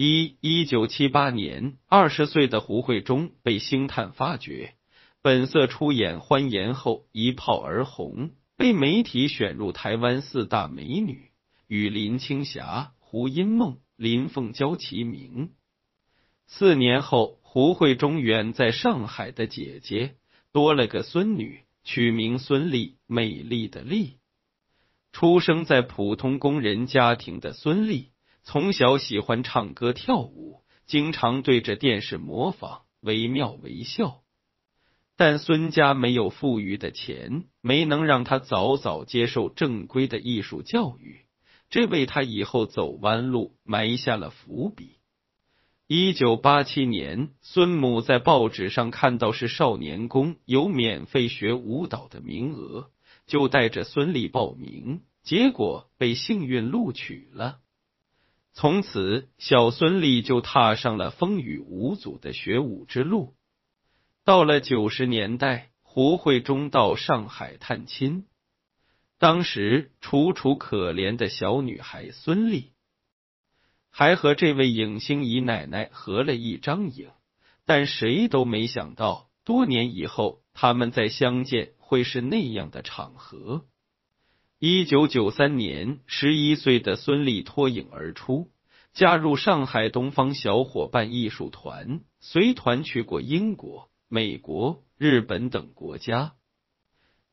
一一九七八年，二十岁的胡慧中被星探发掘，本色出演《欢颜后》，一炮而红，被媒体选入台湾四大美女，与林青霞、胡因梦、林凤娇齐名。四年后，胡慧中远在上海的姐姐多了个孙女，取名孙俪，美丽的丽。出生在普通工人家庭的孙俪。从小喜欢唱歌跳舞，经常对着电视模仿，惟妙惟肖。但孙家没有富裕的钱，没能让他早早接受正规的艺术教育，这为他以后走弯路埋下了伏笔。一九八七年，孙母在报纸上看到是少年宫有免费学舞蹈的名额，就带着孙俪报名，结果被幸运录取了。从此，小孙俪就踏上了风雨无阻的学武之路。到了九十年代，胡慧中到上海探亲，当时楚楚可怜的小女孩孙俪，还和这位影星姨奶奶合了一张影。但谁都没想到，多年以后，他们再相见会是那样的场合。一九九三年，十一岁的孙俪脱颖而出，加入上海东方小伙伴艺术团，随团去过英国、美国、日本等国家。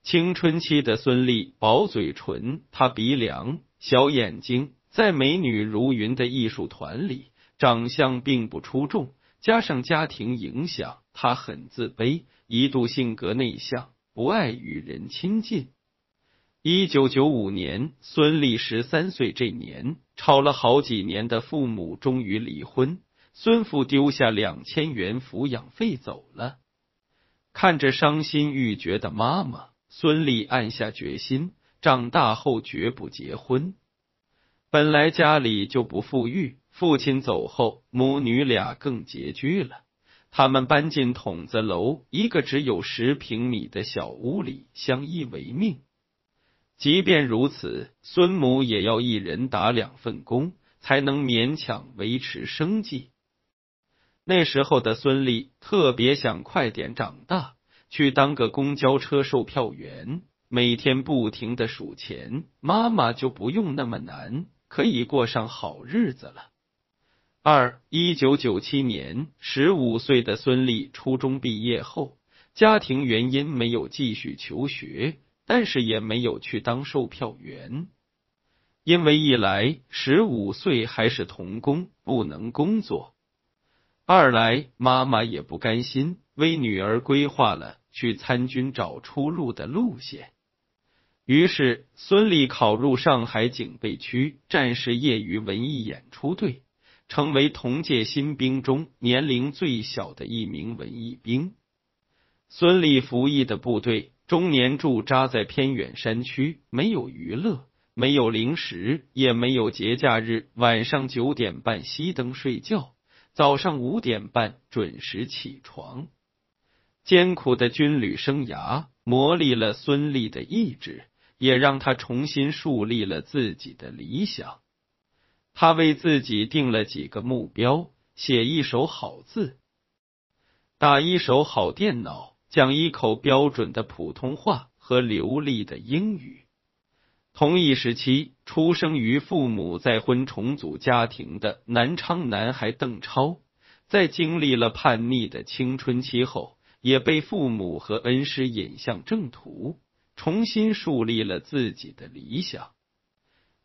青春期的孙俪，薄嘴唇，塌鼻梁，小眼睛，在美女如云的艺术团里，长相并不出众，加上家庭影响，她很自卑，一度性格内向，不爱与人亲近。一九九五年，孙俪十三岁这年，吵了好几年的父母终于离婚，孙父丢下两千元抚养费走了。看着伤心欲绝的妈妈，孙俪暗下决心，长大后绝不结婚。本来家里就不富裕，父亲走后，母女俩更拮据了。他们搬进筒子楼，一个只有十平米的小屋里，相依为命。即便如此，孙母也要一人打两份工，才能勉强维持生计。那时候的孙俪特别想快点长大，去当个公交车售票员，每天不停的数钱，妈妈就不用那么难，可以过上好日子了。二一九九七年，十五岁的孙俪初中毕业后，家庭原因没有继续求学。但是也没有去当售票员，因为一来十五岁还是童工，不能工作；二来妈妈也不甘心，为女儿规划了去参军找出路的路线。于是，孙俪考入上海警备区战士业余文艺演出队，成为同届新兵中年龄最小的一名文艺兵。孙俪服役的部队。中年驻扎在偏远山区，没有娱乐，没有零食，也没有节假日。晚上九点半熄灯睡觉，早上五点半准时起床。艰苦的军旅生涯磨砺了孙俪的意志，也让他重新树立了自己的理想。他为自己定了几个目标：写一手好字，打一手好电脑。讲一口标准的普通话和流利的英语。同一时期，出生于父母再婚重组家庭的南昌男孩邓超，在经历了叛逆的青春期后，也被父母和恩师引向正途，重新树立了自己的理想。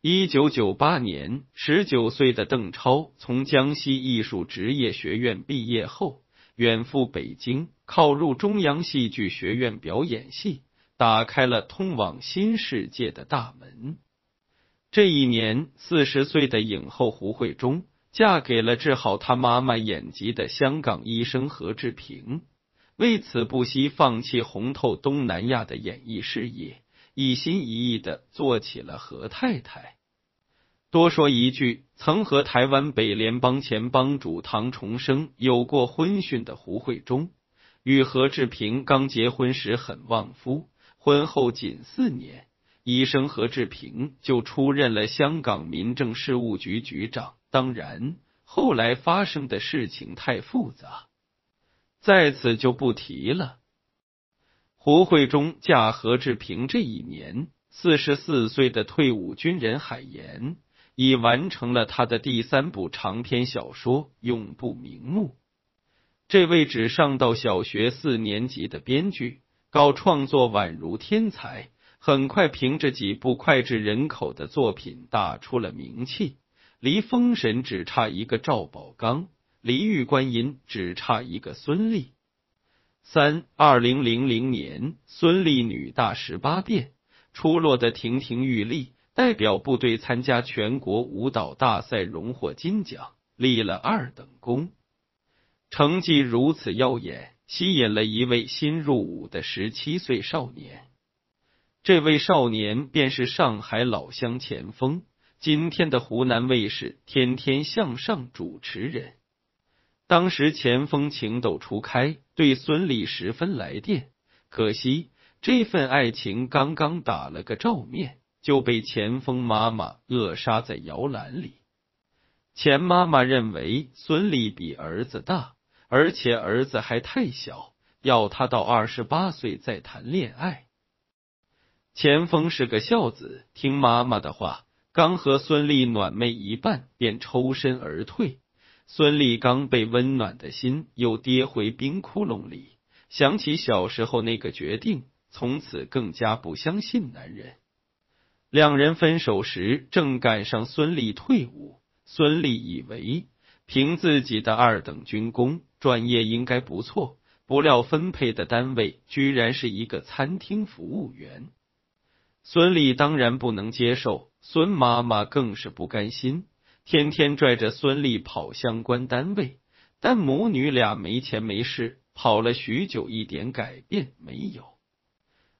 一九九八年，十九岁的邓超从江西艺术职业学院毕业后，远赴北京。考入中央戏剧学院表演系，打开了通往新世界的大门。这一年，四十岁的影后胡慧中嫁给了治好她妈妈眼疾的香港医生何志平，为此不惜放弃红透东南亚的演艺事业，一心一意的做起了何太太。多说一句，曾和台湾北联邦前帮主唐崇生有过婚讯的胡慧中。与何志平刚结婚时很旺夫，婚后仅四年，医生何志平就出任了香港民政事务局局长。当然，后来发生的事情太复杂，在此就不提了。胡慧中嫁何志平这一年，四十四岁的退伍军人海岩已完成了他的第三部长篇小说《永不瞑目》。这位只上到小学四年级的编剧，搞创作宛如天才，很快凭着几部脍炙人口的作品打出了名气。离封神只差一个赵宝刚，离玉观音只差一个孙俪。三二零零零年，孙俪女大十八变，出落的亭亭玉立，代表部队参加全国舞蹈大赛，荣获金奖，立了二等功。成绩如此耀眼，吸引了一位新入伍的十七岁少年。这位少年便是上海老乡钱锋。今天的湖南卫视《天天向上》主持人，当时钱锋情窦初开，对孙俪十分来电。可惜这份爱情刚刚打了个照面，就被钱枫妈妈扼杀在摇篮里。钱妈妈认为孙俪比儿子大，而且儿子还太小，要他到二十八岁再谈恋爱。钱枫是个孝子，听妈妈的话。刚和孙俪暖昧一半，便抽身而退。孙俪刚被温暖的心又跌回冰窟窿里，想起小时候那个决定，从此更加不相信男人。两人分手时，正赶上孙俪退伍。孙俪以为凭自己的二等军功，专业应该不错，不料分配的单位居然是一个餐厅服务员。孙俪当然不能接受。孙妈妈更是不甘心，天天拽着孙俪跑相关单位，但母女俩没钱没势，跑了许久，一点改变没有。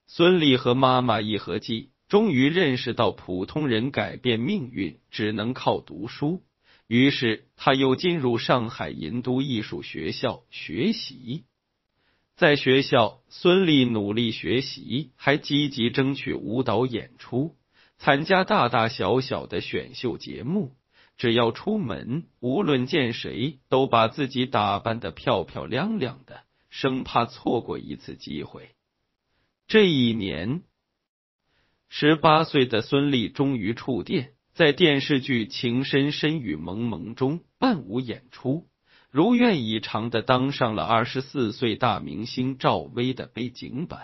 孙俪和妈妈一合计，终于认识到普通人改变命运只能靠读书，于是他又进入上海银都艺术学校学习。在学校，孙俪努力学习，还积极争取舞蹈演出。参加大大小小的选秀节目，只要出门，无论见谁，都把自己打扮的漂漂亮亮的，生怕错过一次机会。这一年，十八岁的孙俪终于触电，在电视剧《情深深雨蒙蒙》中伴舞演出，如愿以偿的当上了二十四岁大明星赵薇的背景板。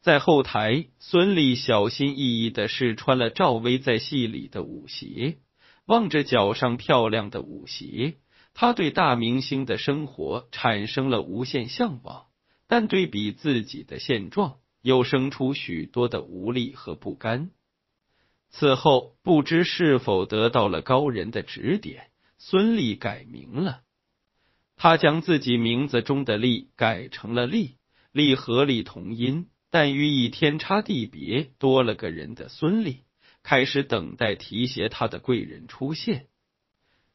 在后台，孙俪小心翼翼的试穿了赵薇在戏里的舞鞋，望着脚上漂亮的舞鞋，她对大明星的生活产生了无限向往，但对比自己的现状，又生出许多的无力和不甘。此后，不知是否得到了高人的指点，孙俪改名了，她将自己名字中的“俪”改成了“丽”，“丽”和“丽”同音。但寓意天差地别，多了个人的孙俪开始等待提携他的贵人出现。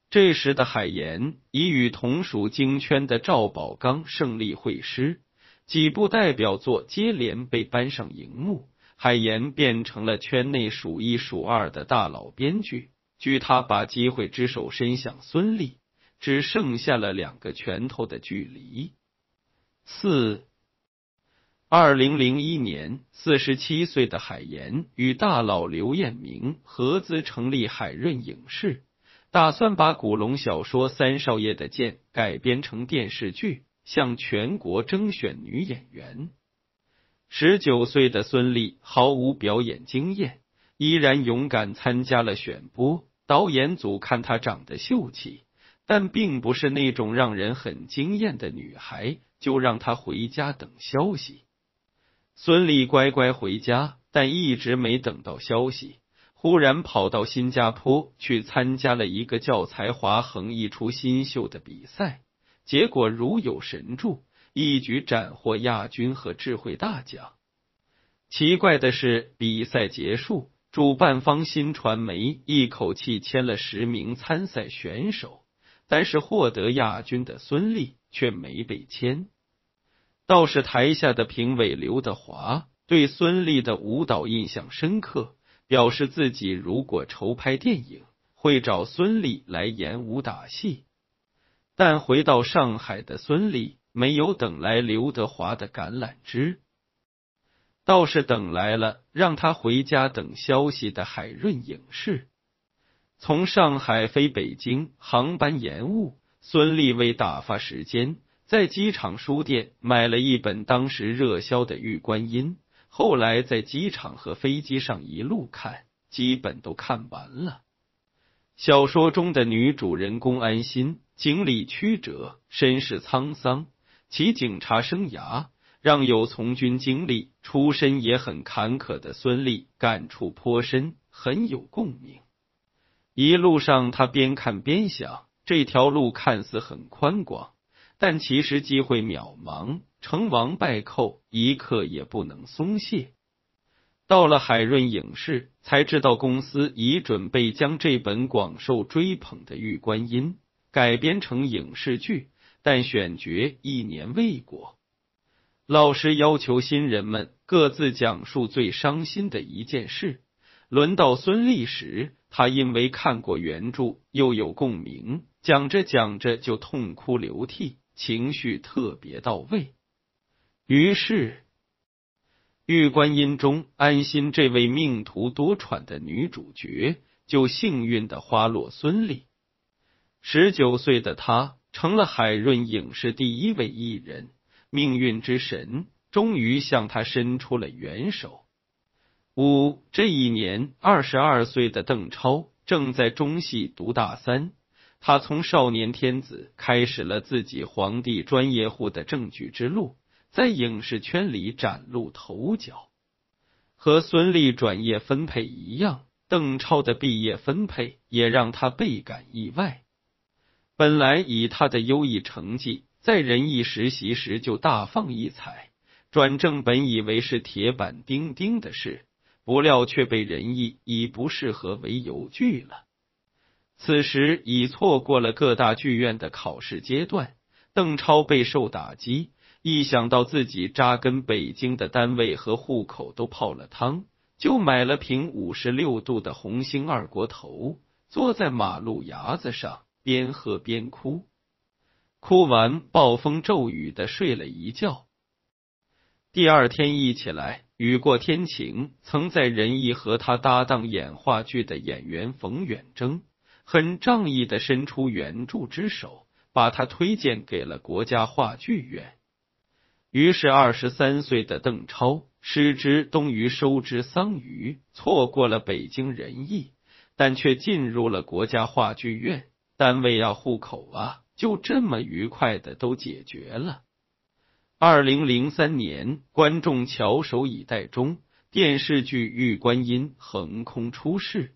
这时的海岩已与同属京圈的赵宝刚胜利会师，几部代表作接连被搬上荧幕，海岩变成了圈内数一数二的大佬编剧。据他把机会之手伸向孙俪，只剩下了两个拳头的距离。四。二零零一年，四十七岁的海岩与大佬刘彦明合资成立海润影视，打算把古龙小说《三少爷的剑》改编成电视剧，向全国征选女演员。十九岁的孙俪毫无表演经验，依然勇敢参加了选播。导演组看她长得秀气，但并不是那种让人很惊艳的女孩，就让她回家等消息。孙俪乖乖回家，但一直没等到消息，忽然跑到新加坡去参加了一个叫“才华横溢出新秀”的比赛，结果如有神助，一举斩获亚军和智慧大奖。奇怪的是，比赛结束，主办方新传媒一口气签了十名参赛选手，但是获得亚军的孙俪却没被签。倒是台下的评委刘德华对孙俪的舞蹈印象深刻，表示自己如果筹拍电影，会找孙俪来演武打戏。但回到上海的孙俪没有等来刘德华的橄榄枝，倒是等来了让他回家等消息的海润影视。从上海飞北京，航班延误，孙俪为打发时间，在机场书店买了一本当时热销的《玉观音》，后来在机场和飞机上一路看，基本都看完了。小说中的女主人公安心。经历曲折，身世沧桑，其警察生涯让有从军经历、出身也很坎坷的孙俪感触颇深，很有共鸣。一路上，他边看边想，这条路看似很宽广，但其实机会渺茫，成王败寇，一刻也不能松懈。到了海润影视，才知道公司已准备将这本广受追捧的《玉观音》。改编成影视剧，但选角一年未果。老师要求新人们各自讲述最伤心的一件事。轮到孙俪时，她因为看过原著，又有共鸣，讲着讲着就痛哭流涕，情绪特别到位。于是，《玉观音》中安心这位命途多舛的女主角，就幸运的花落孙俪。十九岁的他成了海润影视第一位艺人，命运之神终于向他伸出了援手。五这一年，二十二岁的邓超正在中戏读大三，他从少年天子开始了自己皇帝专业户的正剧之路，在影视圈里崭露头角。和孙俪转业分配一样，邓超的毕业分配也让他倍感意外。本来以他的优异成绩，在仁义实习时就大放异彩，转正本以为是铁板钉钉的事，不料却被仁义以不适合为由拒了。此时已错过了各大剧院的考试阶段，邓超备受打击，一想到自己扎根北京的单位和户口都泡了汤，就买了瓶五十六度的红星二锅头，坐在马路牙子上。边喝边哭，哭完暴风骤雨的睡了一觉。第二天一起来，雨过天晴。曾在仁义和他搭档演话剧的演员冯远征，很仗义的伸出援助之手，把他推荐给了国家话剧院。于是，二十三岁的邓超失之东隅，收之桑榆，错过了北京仁义，但却进入了国家话剧院。单位要户口啊，就这么愉快的都解决了。二零零三年，观众翘首以待中，电视剧《玉观音》横空出世。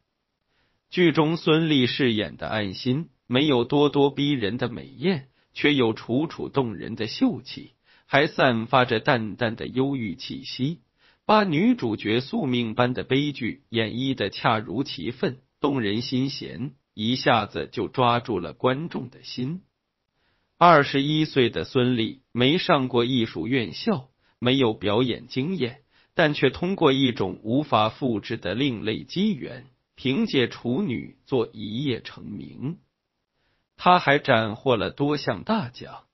剧中孙俪饰演的安心，没有咄咄逼人的美艳，却有楚楚动人的秀气，还散发着淡淡的忧郁气息，把女主角宿命般的悲剧演绎的恰如其分，动人心弦。一下子就抓住了观众的心。二十一岁的孙俪没上过艺术院校，没有表演经验，但却通过一种无法复制的另类机缘，凭借处女作一夜成名。他还斩获了多项大奖，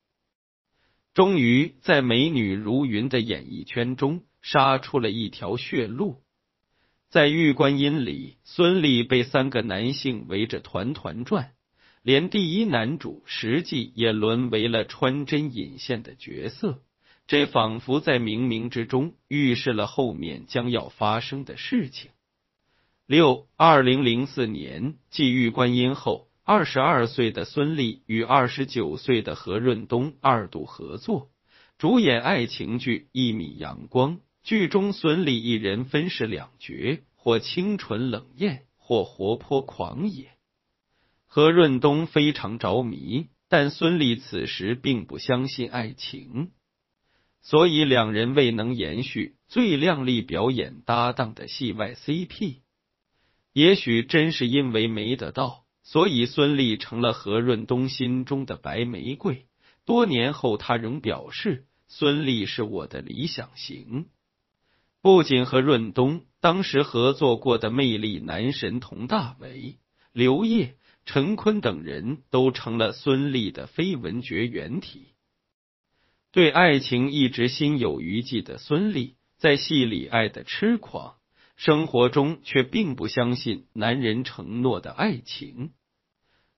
终于在美女如云的演艺圈中杀出了一条血路。在《玉观音》里，孙俪被三个男性围着团团转，连第一男主实际也沦为了穿针引线的角色。这仿佛在冥冥之中预示了后面将要发生的事情。六二零零四年，继《玉观音》后，二十二岁的孙俪与二十九岁的何润东二度合作，主演爱情剧《一米阳光》。剧中孙俪一人分饰两角，或清纯冷艳，或活泼狂野。何润东非常着迷，但孙俪此时并不相信爱情，所以两人未能延续最靓丽表演搭档的戏外 CP。也许真是因为没得到，所以孙俪成了何润东心中的白玫瑰。多年后，他仍表示孙俪是我的理想型。不仅和润东当时合作过的魅力男神佟大为，刘烨、陈坤等人都成了孙俪的绯闻绝缘体。对爱情一直心有余悸的孙俪，在戏里爱的痴狂，生活中却并不相信男人承诺的爱情。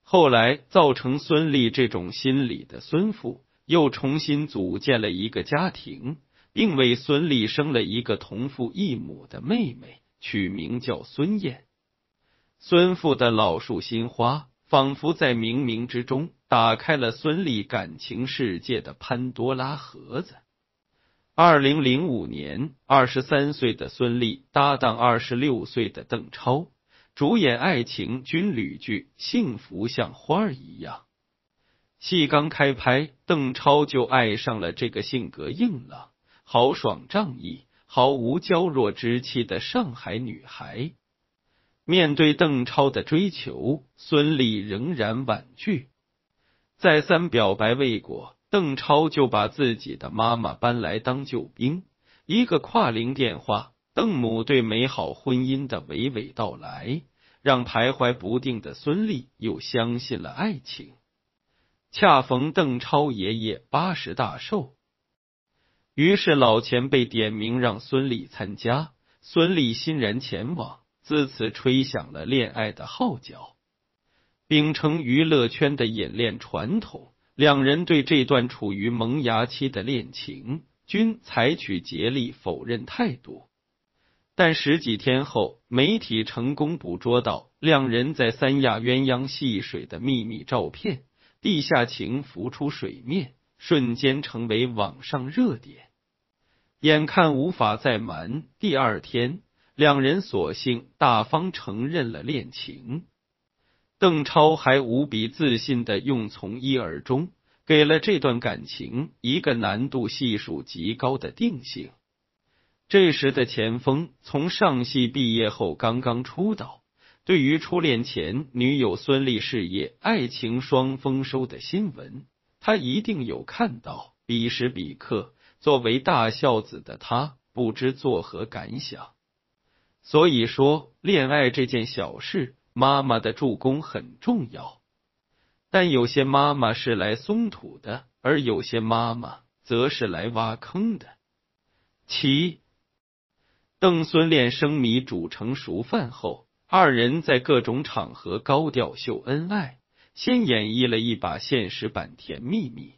后来造成孙俪这种心理的孙父，又重新组建了一个家庭，并为孙俪生了一个同父异母的妹妹，取名叫孙燕。孙父的老树新花，仿佛在冥冥之中打开了孙俪感情世界的潘多拉盒子。二零零五年，二十三岁的孙俪搭档二十六岁的邓超。主演爱情军旅剧《幸福像花儿一样》，戏刚开拍，邓超就爱上了这个性格硬朗、豪爽仗义、毫无娇弱之气的上海女孩。面对邓超的追求，孙俪仍然婉拒。再三表白未果，邓超就把自己的妈妈搬来当救兵。一个跨龄电话。邓母对美好婚姻的娓娓道来，让徘徊不定的孙俪又相信了爱情。恰逢邓超爷爷八十大寿，于是老前辈点名让孙俪参加，孙俪欣然前往，自此吹响了恋爱的号角。秉承娱乐圈的演恋传统，两人对这段处于萌芽期的恋情均采取竭力否认态度。但十几天后，媒体成功捕捉到两人在三亚鸳鸯戏水的秘密照片，地下情浮出水面，瞬间成为网上热点。眼看无法再瞒，第二天，两人索性大方承认了恋情。邓超还无比自信的用“从一而终”，给了这段感情一个难度系数极高的定性。这时的钱枫从上戏毕业后刚刚出道，对于初恋前女友孙俪事业爱情双丰收的新闻，他一定有看到。彼时彼刻，作为大孝子的他不知作何感想。所以说，恋爱这件小事，妈妈的助攻很重要。但有些妈妈是来松土的，而有些妈妈则是来挖坑的。其。邓孙恋生米煮成熟饭后，二人在各种场合高调秀恩爱，先演绎了一把现实版甜蜜蜜。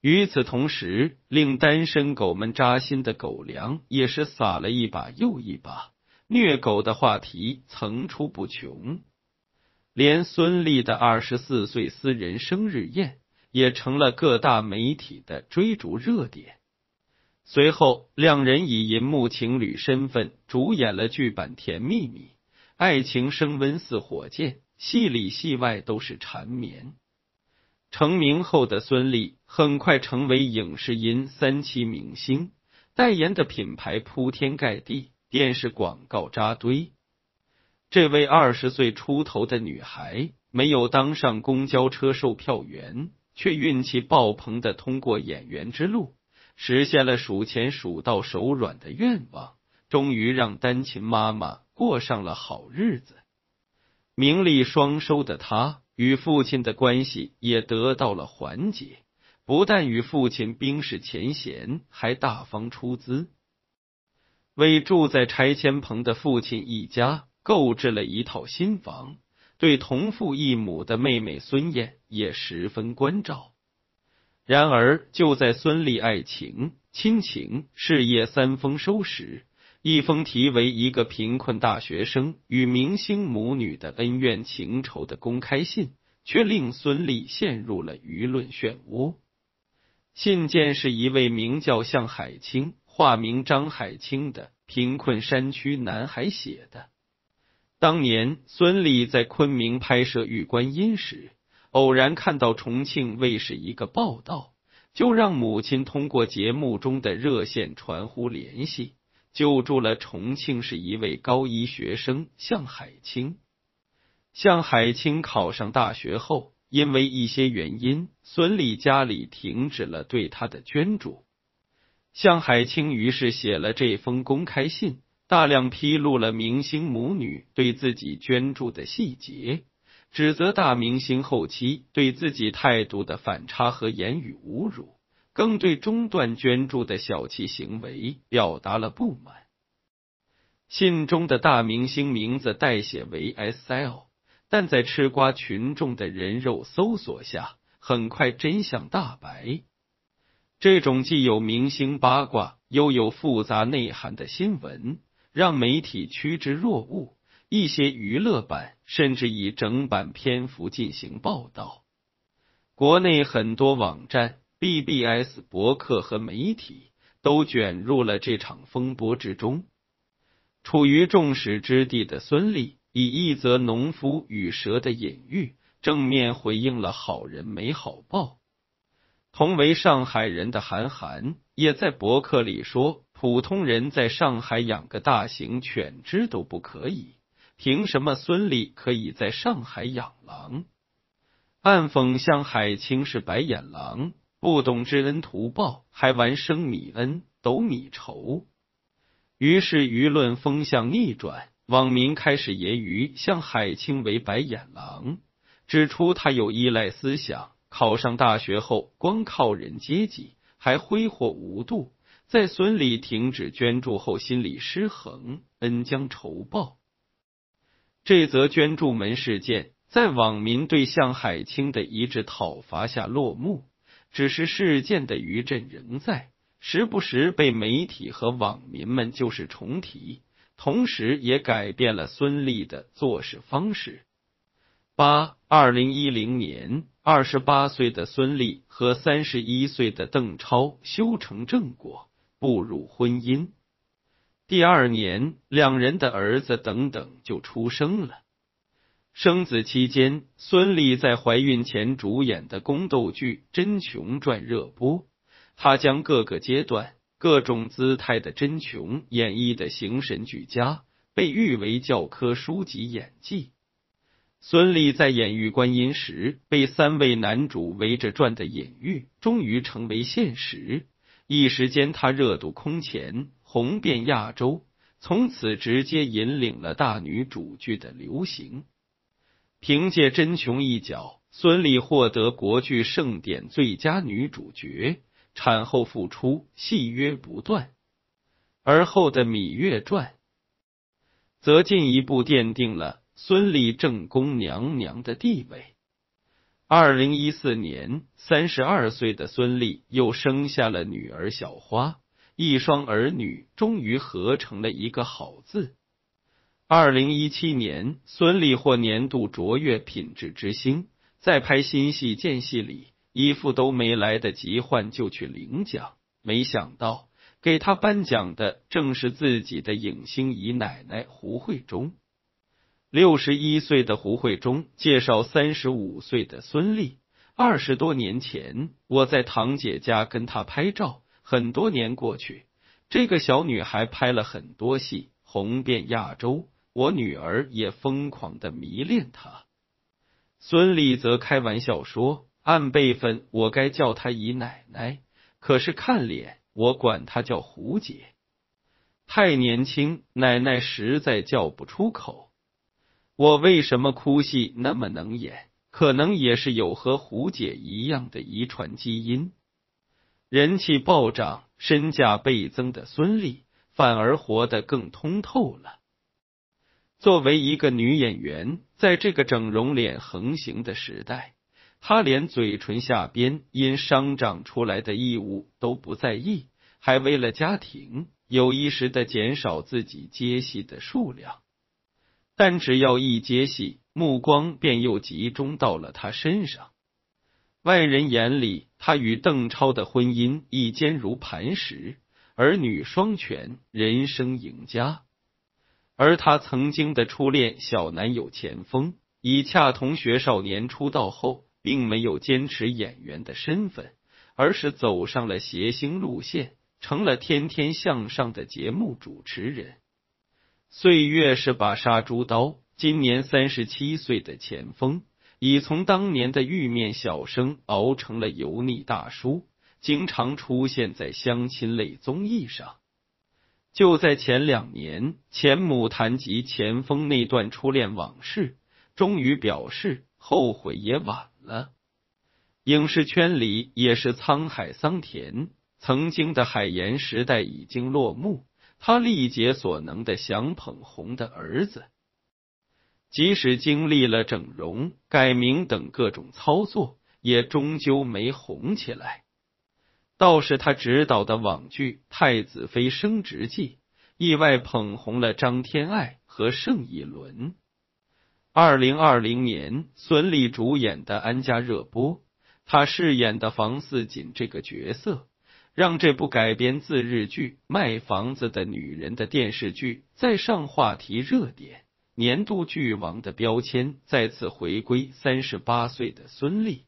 与此同时，令单身狗们扎心的狗粮也是撒了一把又一把，虐狗的话题层出不穷。连孙俪的二十四岁私人生日宴也成了各大媒体的追逐热点。随后，两人以银幕情侣身份主演了剧版《甜蜜蜜》，爱情升温似火箭，戏里戏外都是缠绵。成名后的孙俪很快成为影视音三期明星，代言的品牌铺天盖地，电视广告扎堆。这位二十岁出头的女孩，没有当上公交车售票员，却运气爆棚的通过演员之路。实现了数钱数到手软的愿望，终于让单亲妈妈过上了好日子。名利双收的他，与父亲的关系也得到了缓解。不但与父亲冰释前嫌，还大方出资，为住在拆迁棚的父亲一家购置了一套新房。对同父异母的妹妹孙燕也十分关照。然而，就在孙俪爱情、亲情、事业三丰收时，一封题为《一个贫困大学生与明星母女的恩怨情仇》的公开信，却令孙俪陷入了舆论漩涡。信件是一位名叫向海清（化名张海清）的贫困山区男孩写的。当年，孙俪在昆明拍摄《玉观音》时。偶然看到重庆卫视一个报道，就让母亲通过节目中的热线传呼联系，救助了重庆市一位高一学生向海清。向海清考上大学后，因为一些原因，孙俪家里停止了对他的捐助。向海清于是写了这封公开信，大量披露了明星母女对自己捐助的细节，指责大明星后期对自己态度的反差和言语侮辱，更对中断捐助的小气行为表达了不满。信中的大明星名字代写为 S.L，但在吃瓜群众的人肉搜索下，很快真相大白。这种既有明星八卦又有复杂内涵的新闻，让媒体趋之若鹜。一些娱乐版甚至以整版篇幅进行报道。国内很多网站、BBS 博客和媒体都卷入了这场风波之中。处于众矢之的的孙俪，以一则农夫与蛇的隐喻，正面回应了好人没好报。同为上海人的韩寒，也在博客里说：“普通人在上海养个大型犬只都不可以，凭什么孙俪可以在上海养狼？”暗讽向海清是白眼狼，不懂知恩图报，还玩升米恩、斗米仇。于是舆论风向逆转，网民开始揶揄向海清为白眼狼，指出他有依赖思想，考上大学后光靠人接济，还挥霍无度，在孙俪停止捐助后心理失衡，恩将仇报。这则捐助门事件在网民对向海清的一致讨伐下落幕，只是事件的余震仍在。时不时被媒体和网民们旧事重提，同时也改变了孙俪的做事方式。八二零一零年，二十八岁的孙俪和三十一岁的邓超修成正果，步入婚姻。第二年，两人的儿子等等就出生了。生子期间，孙俪在怀孕前主演的宫斗剧《真琼传》热播。她将各个阶段、各种姿态的真琼演绎的形神俱佳，被誉为教科书级演技。孙俪在演玉观音时被三位男主围着转的隐喻，终于成为现实。一时间，她热度空前，红遍亚洲，从此直接引领了大女主剧的流行。凭借真琼一角，孙俪获得国剧盛典最佳女主角。产后复出，戏约不断，而后的《芈月传》则进一步奠定了孙俪正宫娘娘的地位。二零一四年，三十二岁的孙俪又生下了女儿小花，一双儿女终于合成了一个好字。二零一七年，孙俪获年度卓越品质之星，在拍新戏间隙里。衣服都没来得及换就去领奖，没想到给她颁奖的正是自己的影星姨奶奶胡慧中。六十一岁的胡慧中介绍三十五岁的孙俪，二十多年前我在堂姐家跟她拍照，很多年过去，这个小女孩拍了很多戏，红遍亚洲，我女儿也疯狂的迷恋她。孙俪则开玩笑说。按辈分，我该叫她姨奶奶，可是看脸，我管她叫胡姐。太年轻，奶奶实在叫不出口。我为什么哭戏那么能演？可能也是有和胡姐一样的遗传基因。人气暴涨、身价倍增的孙俪，反而活得更通透了。作为一个女演员，在这个整容脸横行的时代。她连嘴唇下边因伤长出来的异物都不在意，还为了家庭有意识的减少自己接戏的数量。但只要一接戏，目光便又集中到了他身上。外人眼里，他与邓超的婚姻一坚如磐石，儿女双全，人生赢家。而他曾经的初恋小男友钱枫，以恰同学少年出道后。并没有坚持演员的身份，而是走上了谐星路线，成了天天向上的节目主持人。岁月是把杀猪刀，今年三十七岁的钱枫，已从当年的玉面小生熬成了油腻大叔，经常出现在相亲类综艺上。就在前两年，钱母谈及钱枫那段初恋往事，终于表示后悔也晚了。影视圈里也是沧海桑田，曾经的海盐时代已经落幕。他力竭所能的想捧红的儿子，即使经历了整容、改名等各种操作，也终究没红起来。倒是他执导的网剧《太子妃升职记》，意外捧红了张天爱和盛一伦。二零二零年，孙俪主演的《安家》热播，她饰演的房似锦这个角色。让这部改编自日剧《卖房子的女人》的电视剧再上话题热点，年度剧王的标签再次回归三十八岁的孙俪。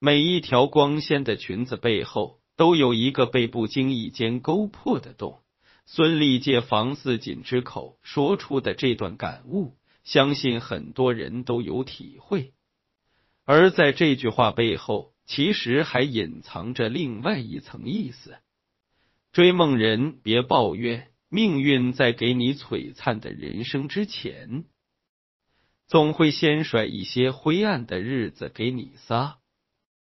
每一条光鲜的裙子背后，都有一个被不经意间勾破的洞。孙俪借房似锦之口说出的这段感悟，相信很多人都有体会。而在这句话背后，其实还隐藏着另外一层意思。追梦人，别抱怨，命运在给你璀璨的人生之前，总会先甩一些灰暗的日子给你撒。